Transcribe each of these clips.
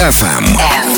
FM.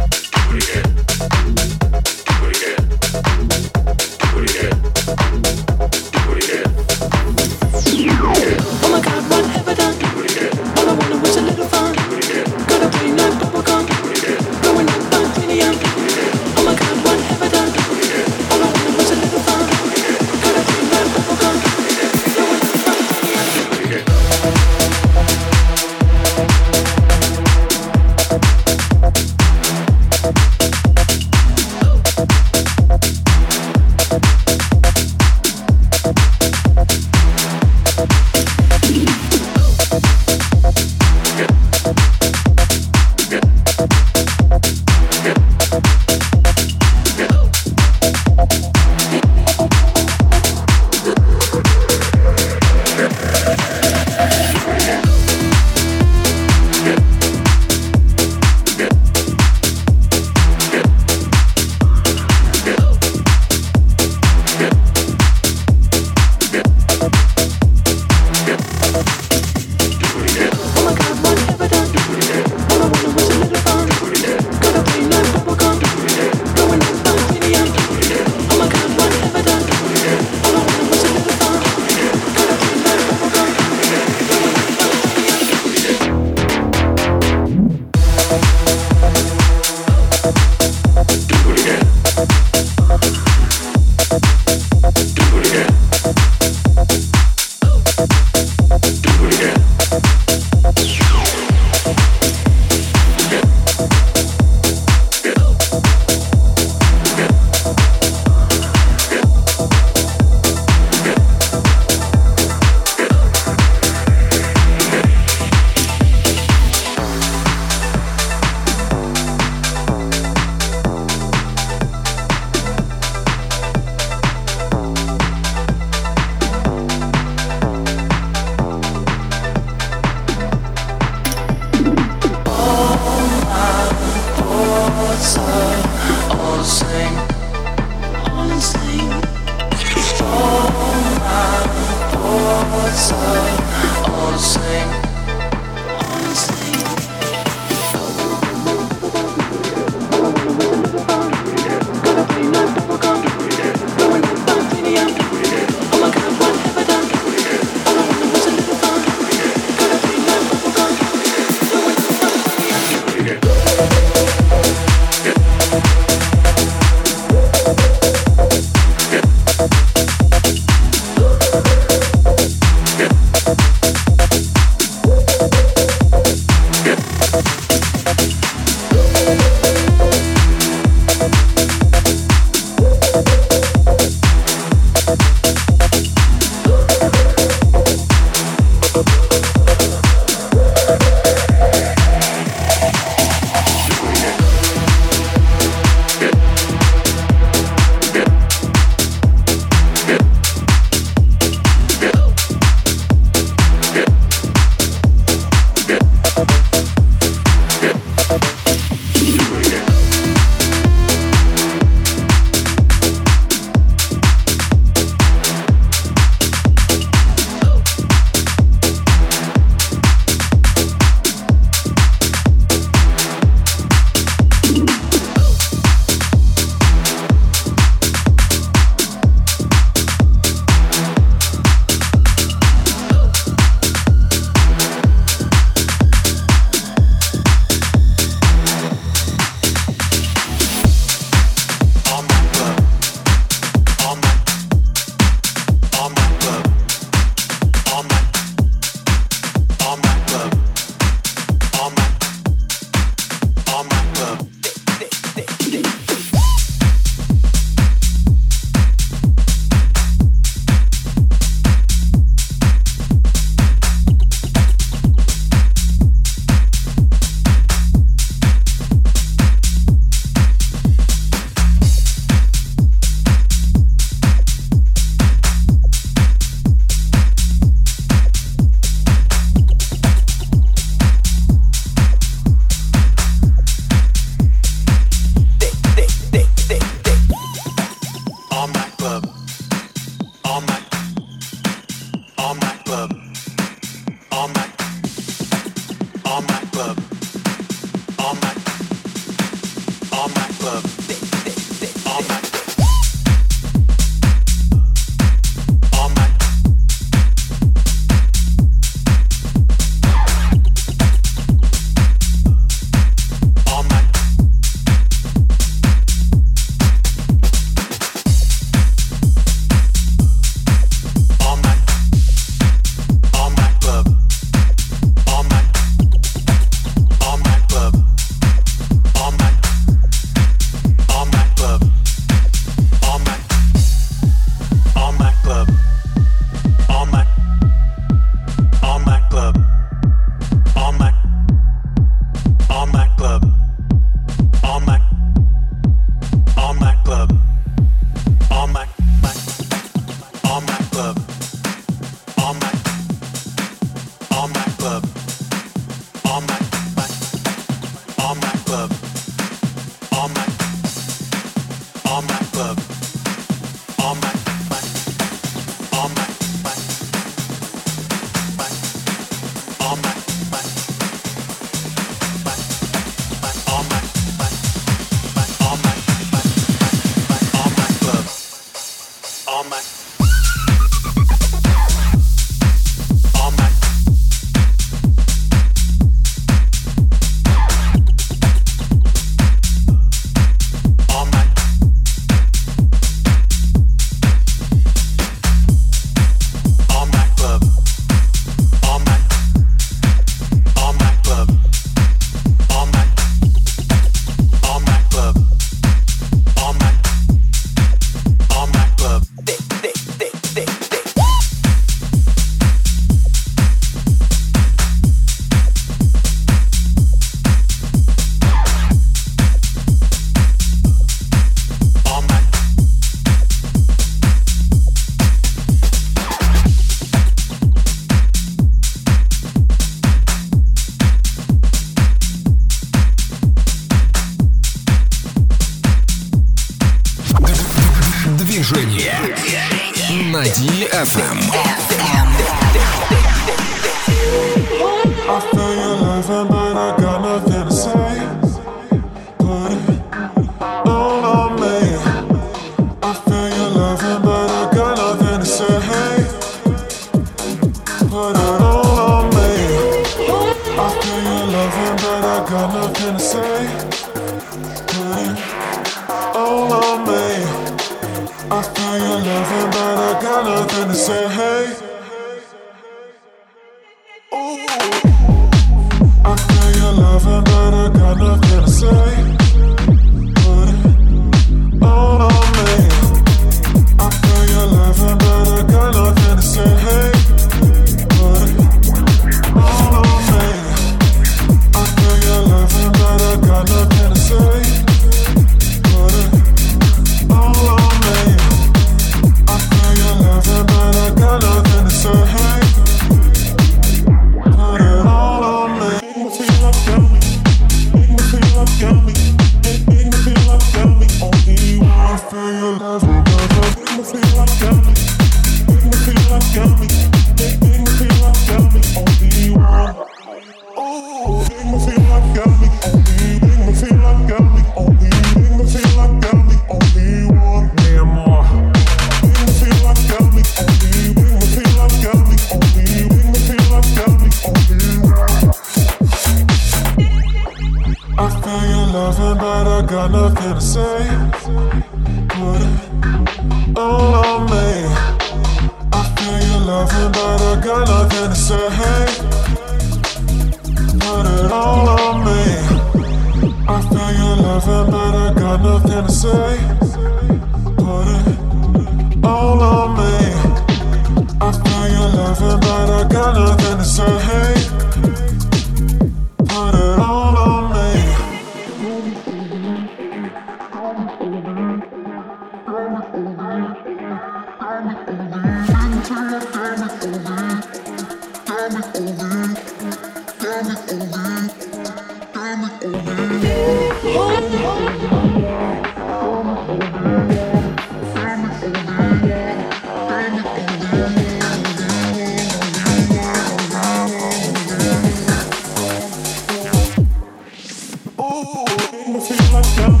Ooh, make me feel like I'm.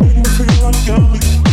Make me feel like I'm.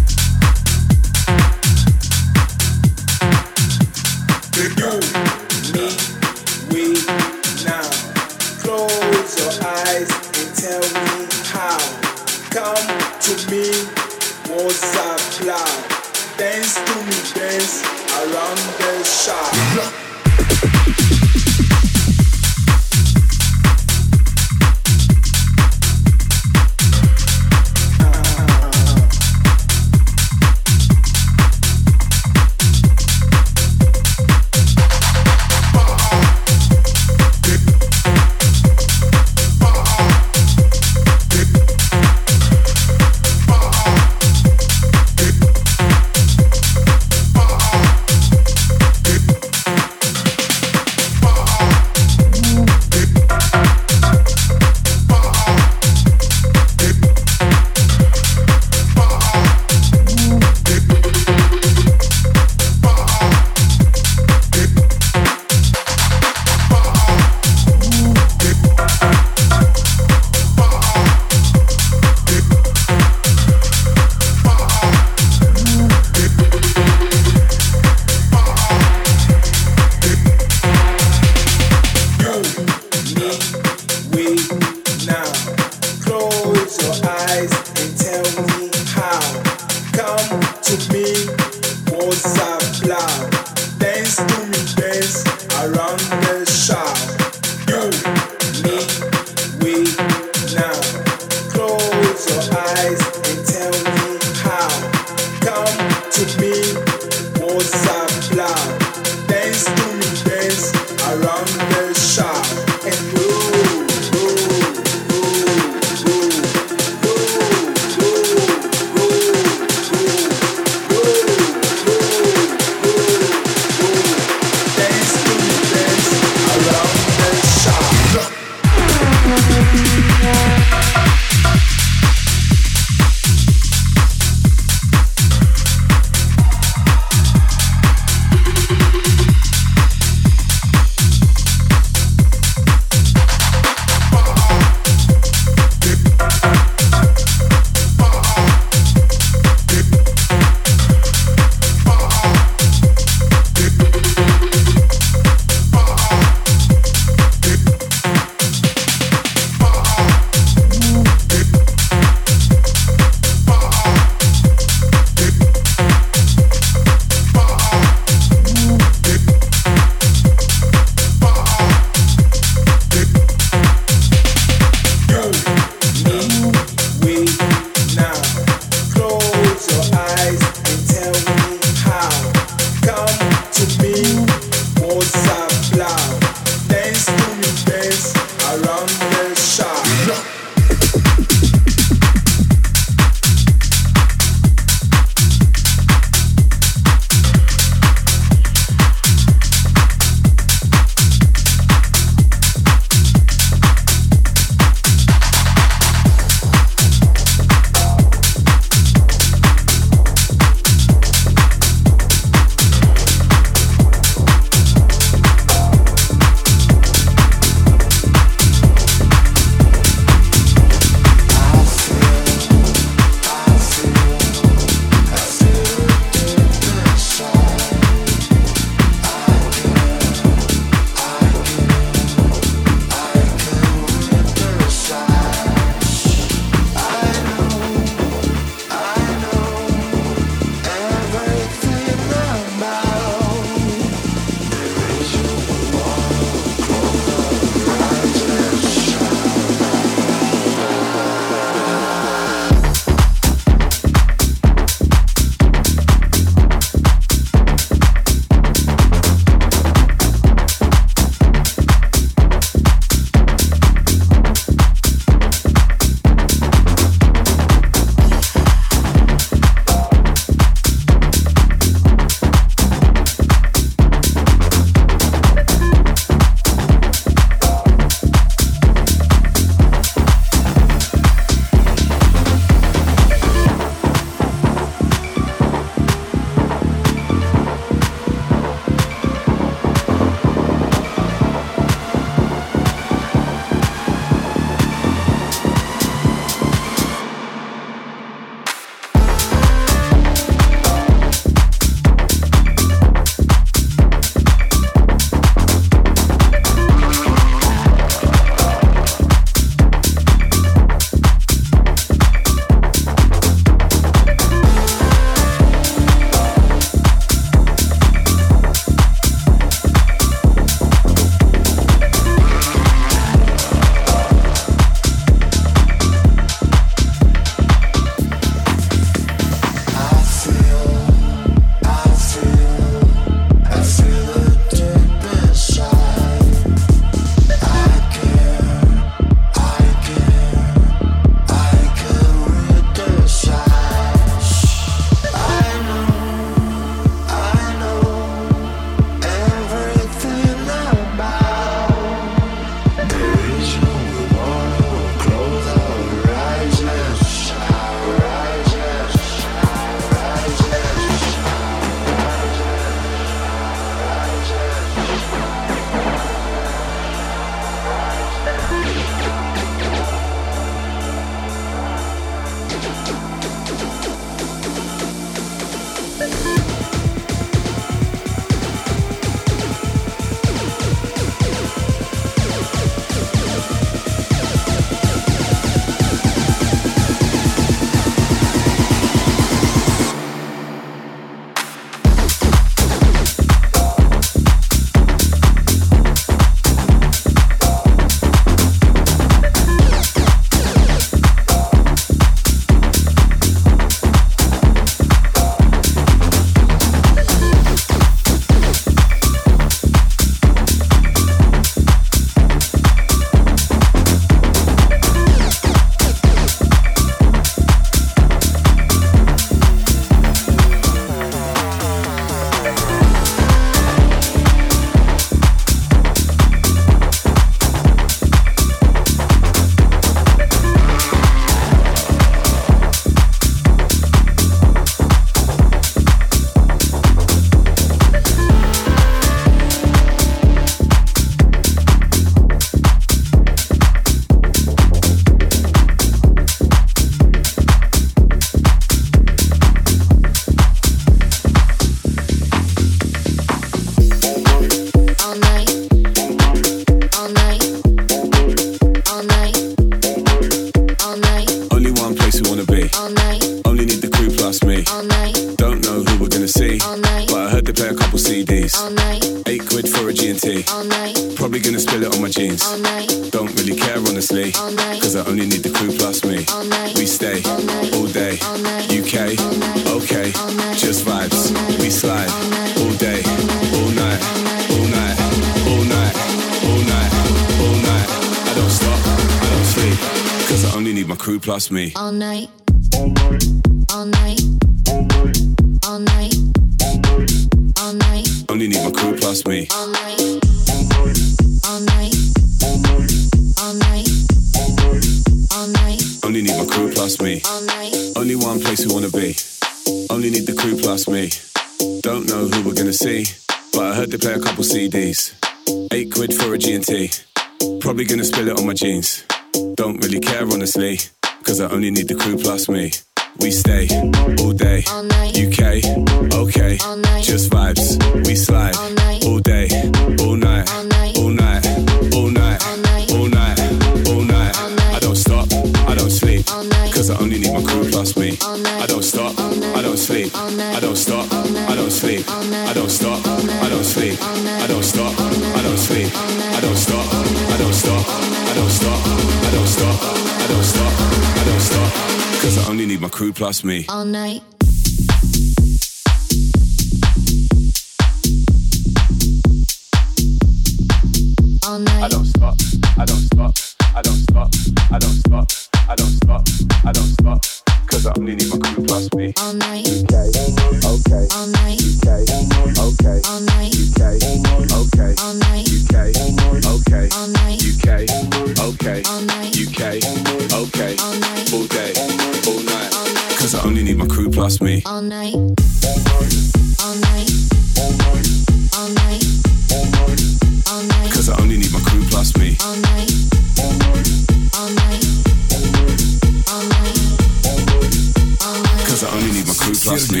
Cause I only need my crew plus me.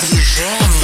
Движение.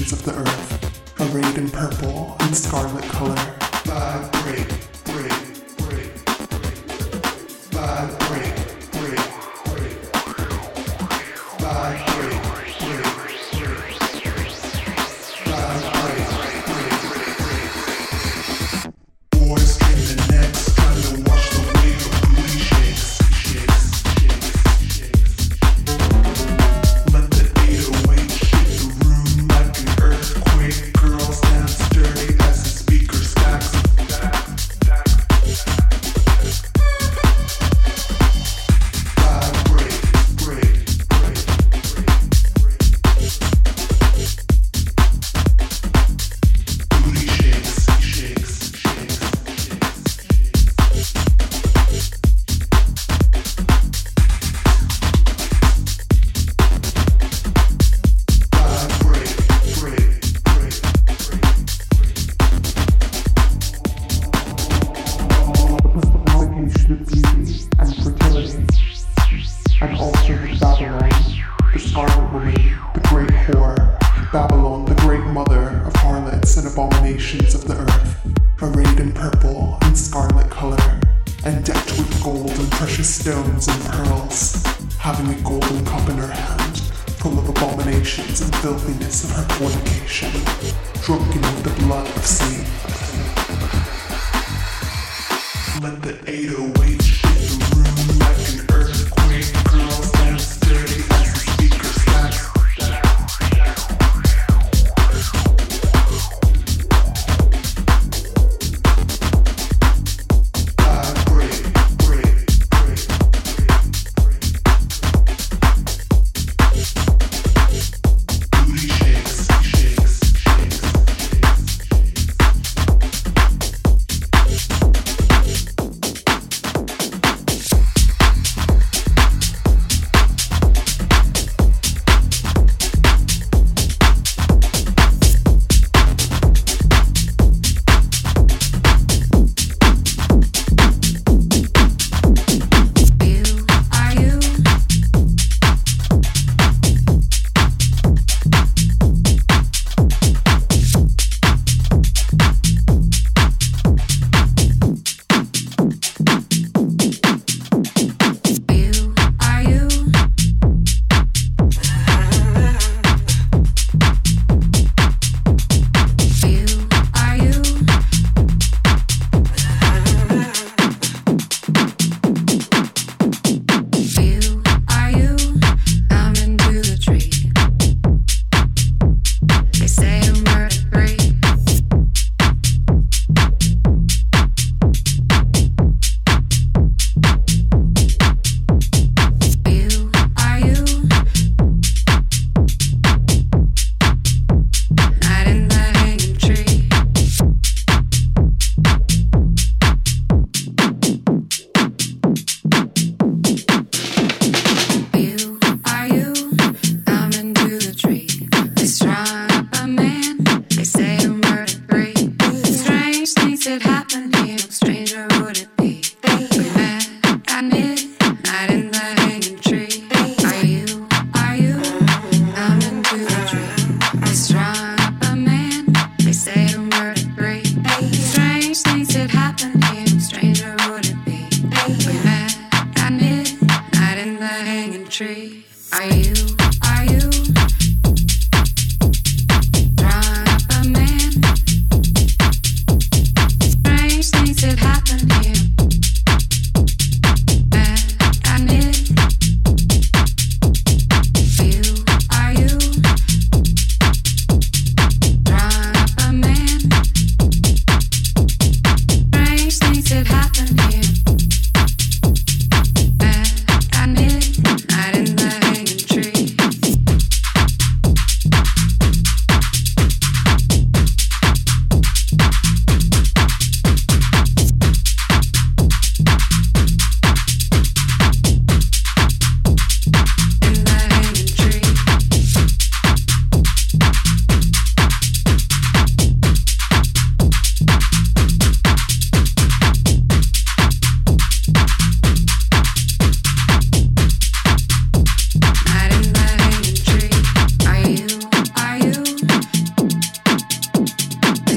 Kings of the mother of harlots and abominations of the earth, arrayed in purple and scarlet color, and decked with gold and precious stones and pearls, having a golden cup in her hand, full of abominations and filthiness of her fornication, drunken with the blood of sea. Let the 808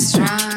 strong.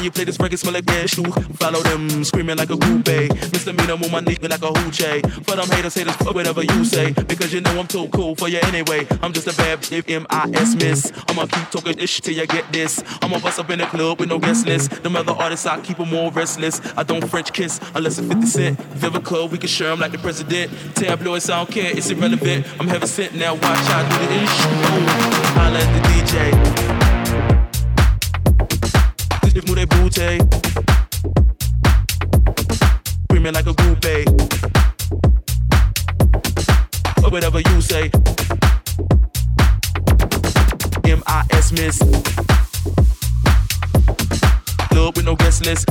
Time you play this record, smell like gas Follow them, screaming like a groupie. Misdemeanor, move my nigga like a hoochie. For them haters, haters, fuck whatever you say. Because you know I'm too cool for you anyway. I'm just a bad bitch, M-I-S miss. I'ma keep talking this shit till you get this. I'ma bust up in the club with no guest list. Them other artists, I keep them all restless. I don't French kiss unless it's 50 Cent. Vivica, we can share them like the president. Tabloids, I don't care, it's irrelevant. I'm heaven sent now, watch I do the ish. Holla at the DJ if move booty. Screaming like a groupie. Or whatever you say. M-I-S miss. Club with no guest list.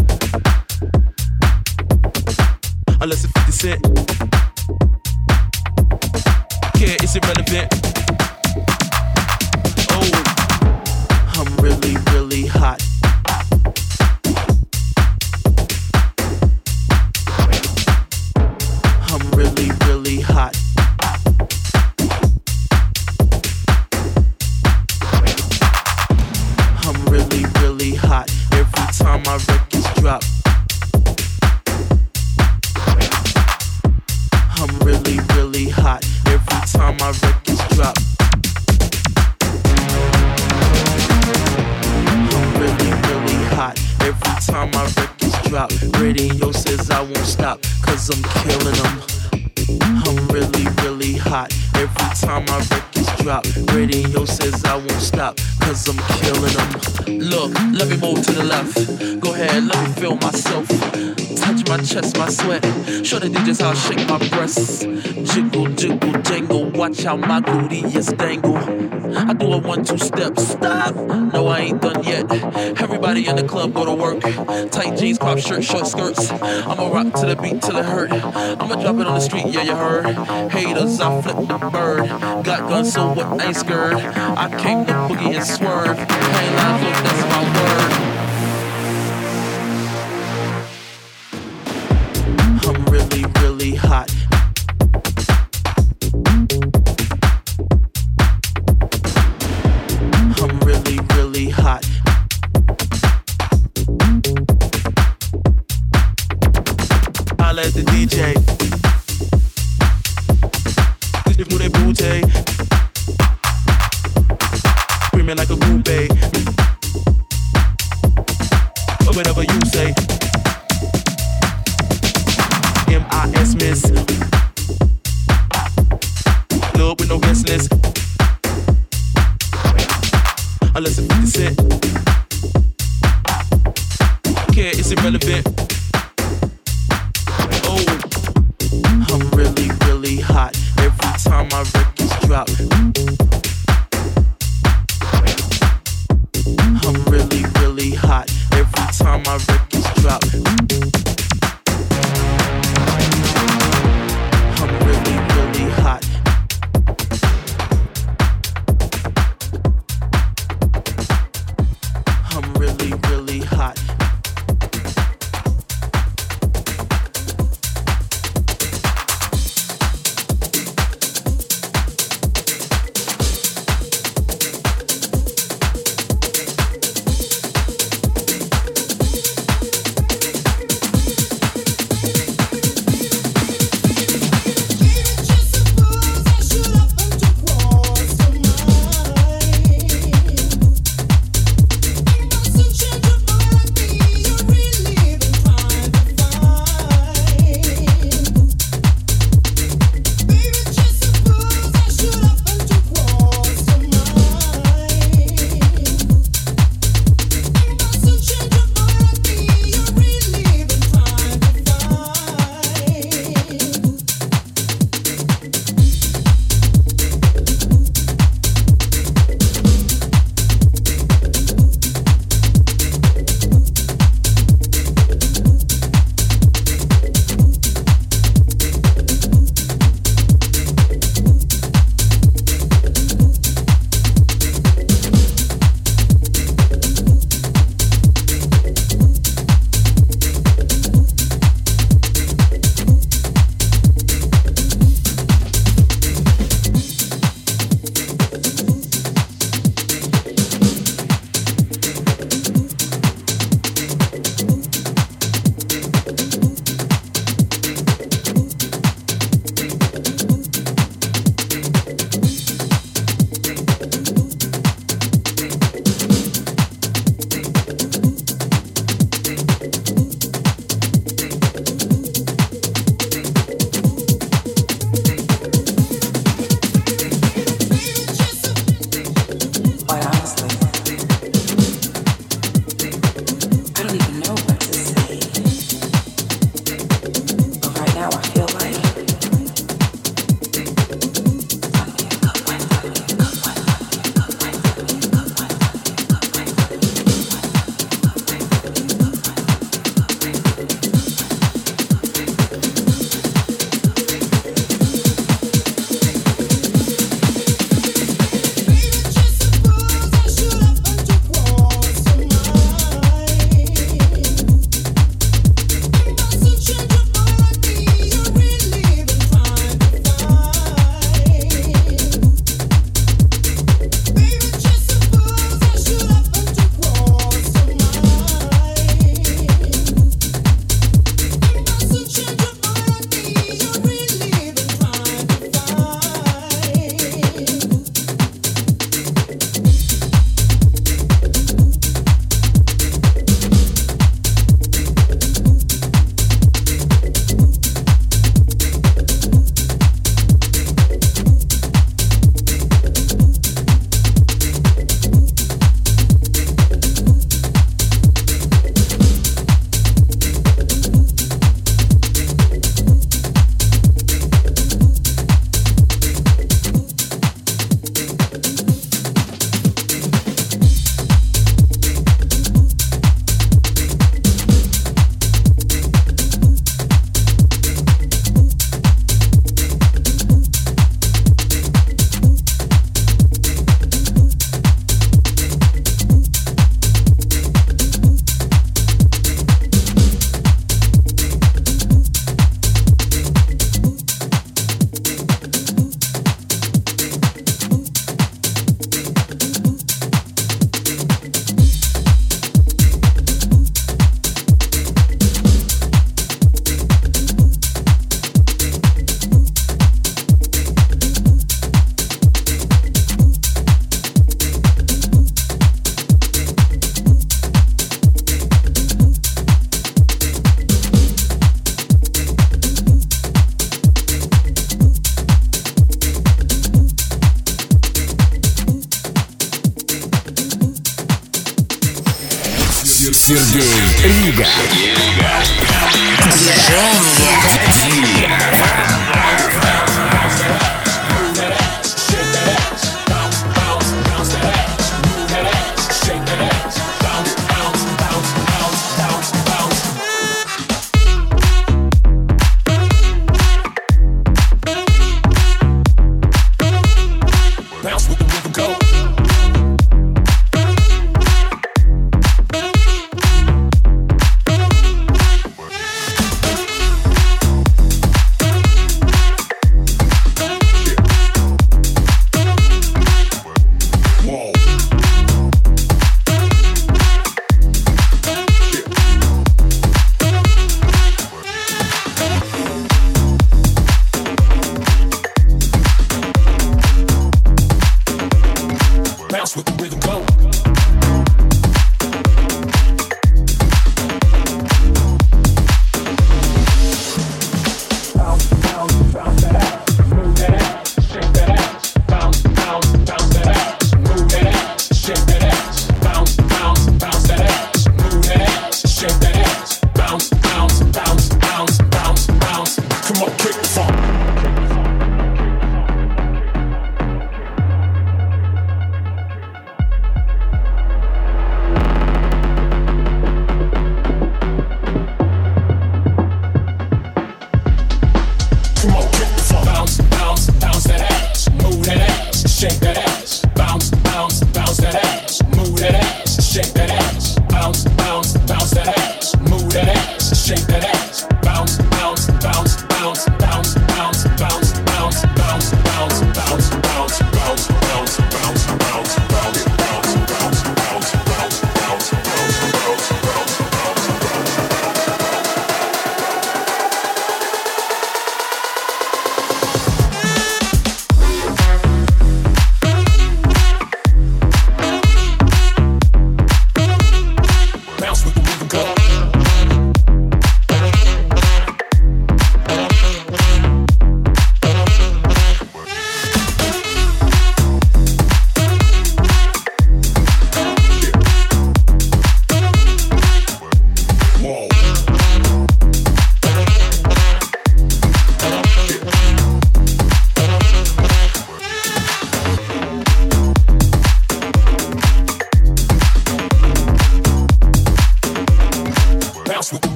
Unless it's 50 cent. Care, it's irrelevant. Oh, I'm really, really hot. really, really hot. I'm really, really hot every time my records drop. I'm really, really hot every time my records drop. I'm really, really hot every time my records drop. Radio says I won't stop, cause I'm killing them. I'm really, really hot. Every time I recognize chest, my sweat. Show the DJs how I shake my breasts. Jiggle, jiggle, jangle. Watch how my booty is dangle. I do a one, two step. Stop. No, I ain't done yet. Everybody in the club go to work. Tight jeans, pop shirt, short skirts. I'ma rock to the beat till it hurt. I'ma drop it on the street, yeah, you heard. Haters, I flip the bird. Got guns, so what? ain't scared. I came to boogie and swerve. Hang lines, look, that's my word. hot. I'm really, really hot. I let the DJ. If move booty. Screaming like a groupie. Or whatever you say. M-I-S miss. Club with no guest list. Unless it's 50 cent. Care, it's irrelevant. Oh, I'm really, really hot. Every time my records drop. I'm really, really hot. Every time my records drop.